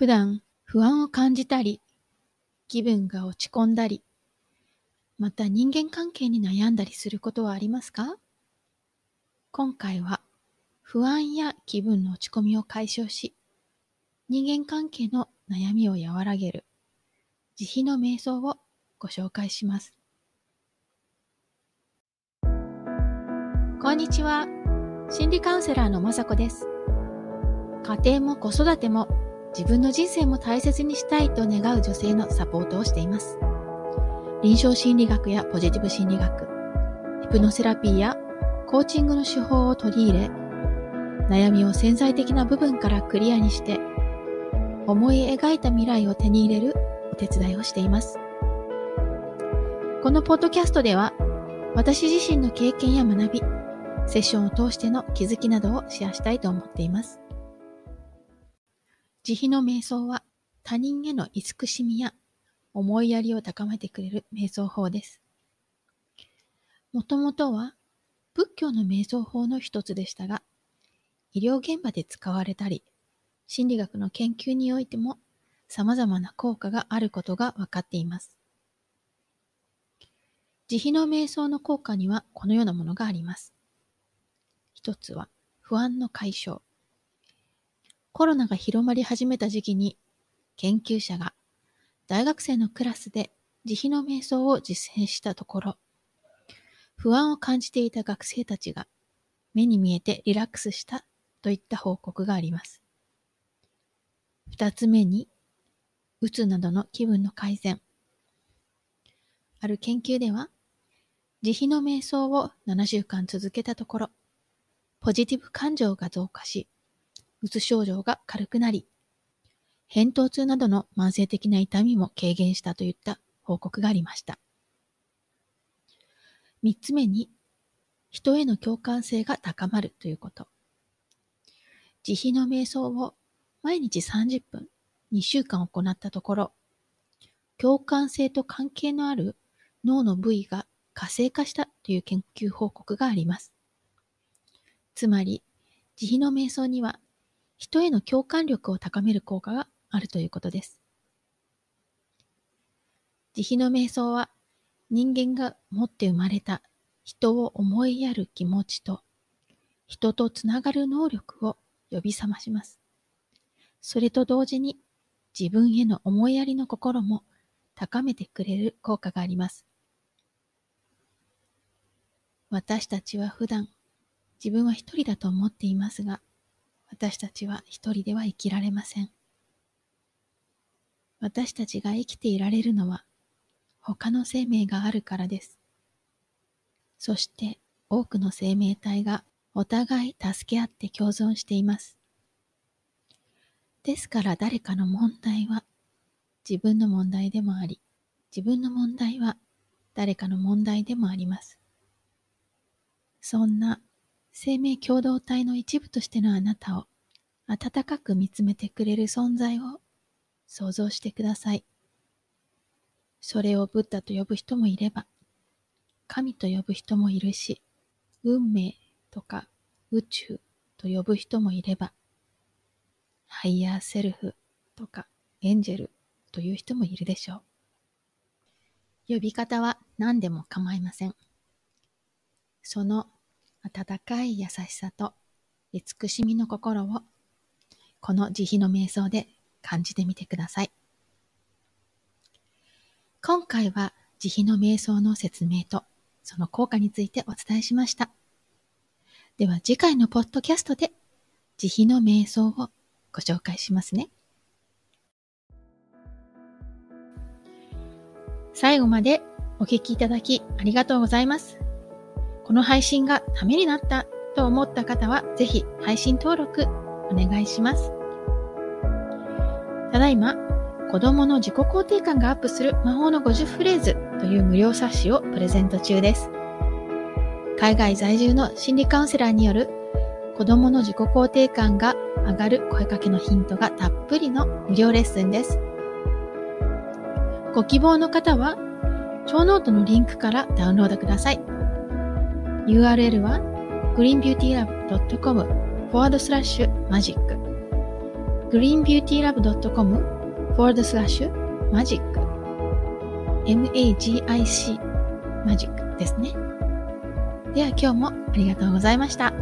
普段不安を感じたり、気分が落ち込んだり、また人間関係に悩んだりすることはありますか？今回は不安や気分の落ち込みを解消し、人間関係の悩みを和らげる慈悲の瞑想をご紹介します。こんにちは。心理カウンセラーのまさこです。家庭も子育ても自分の人生も大切にしたいと願う女性のサポートをしています。臨床心理学やポジティブ心理学、ヒプノセラピーやコーチングの手法を取り入れ、悩みを潜在的な部分からクリアにして、思い描いた未来を手に入れるお手伝いをしています。このポッドキャストでは、私自身の経験や学び、セッションを通しての気づきなどをシェアしたいと思っています。慈悲の瞑想は他人への慈しみや思いやりを高めてくれる瞑想法です。もともとは仏教の瞑想法の一つでしたが、医療現場で使われたり、心理学の研究においても様々な効果があることが分かっています。慈悲の瞑想の効果にはこのようなものがあります。一つは不安の解消。コロナが広まり始めた時期に、研究者が大学生のクラスで慈悲の瞑想を実践したところ、不安を感じていた学生たちが目に見えてリラックスしたといった報告があります。二つ目に、うつなどの気分の改善。ある研究では、慈悲の瞑想を7週間続けたところ、ポジティブ感情が増加し、うつ症状が軽くなり、扁桃痛などの慢性的な痛みも軽減したといった報告がありました。三つ目に、人への共感性が高まるということ。慈悲の瞑想を毎日30分、2週間行ったところ、共感性と関係のある脳の部位が活性化したという研究報告があります。つまり、慈悲の瞑想には人への共感力を高める効果があるということです。慈悲の瞑想は人間が持って生まれた人を思いやる気持ちと人とつながる能力を呼び覚まします。それと同時に自分への思いやりの心も高めてくれる効果があります。私たちは普段自分は一人だと思っていますが、私たちは一人では生きられません。私たちが生きていられるのは他の生命があるからです。そして多くの生命体がお互い助け合って共存しています。ですから誰かの問題は自分の問題でもあり、自分の問題は誰かの問題でもあります。そんな生命共同体の一部としてのあなたを温かく見つめてくれる存在を想像してください。それをブッダと呼ぶ人もいれば、神と呼ぶ人もいるし、運命とか宇宙と呼ぶ人もいれば、 higher self とかエンジェルという人もいるでしょう。呼び方は何でも構いません。その温かい優しさと慈しみの心をこの慈悲の瞑想で感じてみてください。今回は慈悲の瞑想の説明とその効果についてお伝えしました。では次回のポッドキャストで慈悲の瞑想をご紹介しますね。最後までお聴きいただきありがとうございます。この配信がためになったと思った方は、ぜひ配信登録お願いします。ただいま、子供の自己肯定感がアップする魔法の50フレーズという無料冊子をプレゼント中です。海外在住の心理カウンセラーによる子供の自己肯定感が上がる声かけのヒントがたっぷりの無料レッスンです。ご希望の方は、超ノートのリンクからダウンロードください。URL は greenbeautylab.com forward slash magic greenbeautylab.com forward slash magic magic マジックですね。では今日もありがとうございました。